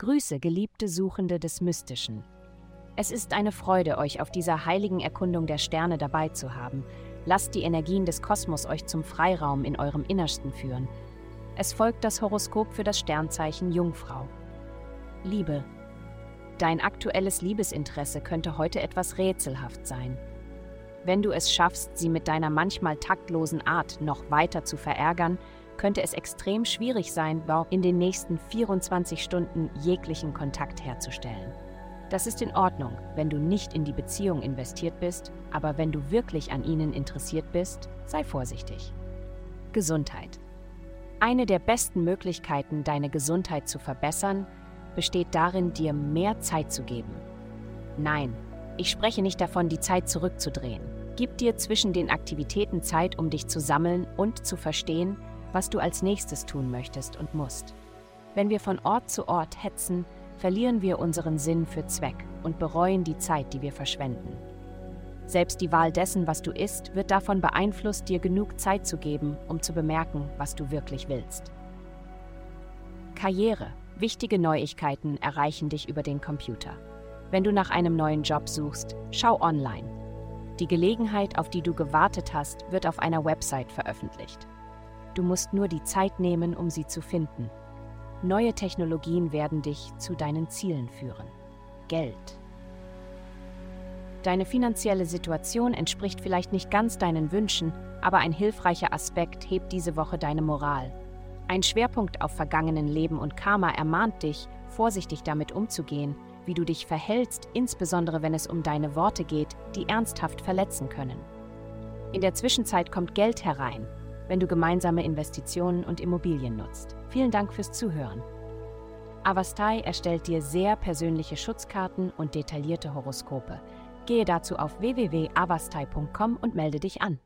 Grüße, geliebte Suchende des Mystischen. Es ist eine Freude, euch auf dieser heiligen Erkundung der Sterne dabei zu haben. Lasst die Energien des Kosmos euch zum Freiraum in eurem Innersten führen. Es folgt das Horoskop für das Sternzeichen Jungfrau. Liebe. Dein aktuelles Liebesinteresse könnte heute etwas rätselhaft sein. Wenn du es schaffst, sie mit deiner manchmal taktlosen Art noch weiter zu verärgern, könnte es extrem schwierig sein, in den nächsten 24 Stunden jeglichen Kontakt herzustellen. Das ist in Ordnung, wenn du nicht in die Beziehung investiert bist, aber wenn du wirklich an ihnen interessiert bist, sei vorsichtig. Gesundheit. Eine der besten Möglichkeiten, deine Gesundheit zu verbessern, besteht darin, dir mehr Zeit zu geben. Nein, ich spreche nicht davon, die Zeit zurückzudrehen. Gib dir zwischen den Aktivitäten Zeit, um dich zu sammeln und zu verstehen, was du als nächstes tun möchtest und musst. Wenn wir von Ort zu Ort hetzen, verlieren wir unseren Sinn für Zweck und bereuen die Zeit, die wir verschwenden. Selbst die Wahl dessen, was du isst, wird davon beeinflusst, dir genug Zeit zu geben, um zu bemerken, was du wirklich willst. Karriere. Wichtige Neuigkeiten erreichen dich über den Computer. Wenn du nach einem neuen Job suchst, schau online. Die Gelegenheit, auf die du gewartet hast, wird auf einer Website veröffentlicht. Du musst nur die Zeit nehmen, um sie zu finden. Neue Technologien werden dich zu deinen Zielen führen. Geld. Deine finanzielle Situation entspricht vielleicht nicht ganz deinen Wünschen, aber ein hilfreicher Aspekt hebt diese Woche deine Moral. Ein Schwerpunkt auf vergangenen Leben und Karma ermahnt dich, vorsichtig damit umzugehen, wie du dich verhältst, insbesondere wenn es um deine Worte geht, die ernsthaft verletzen können. In der Zwischenzeit kommt Geld herein, wenn du gemeinsame Investitionen und Immobilien nutzt. Vielen Dank fürs Zuhören. Avastai erstellt dir sehr persönliche Schutzkarten und detaillierte Horoskope. Gehe dazu auf www.avastai.com und melde dich an.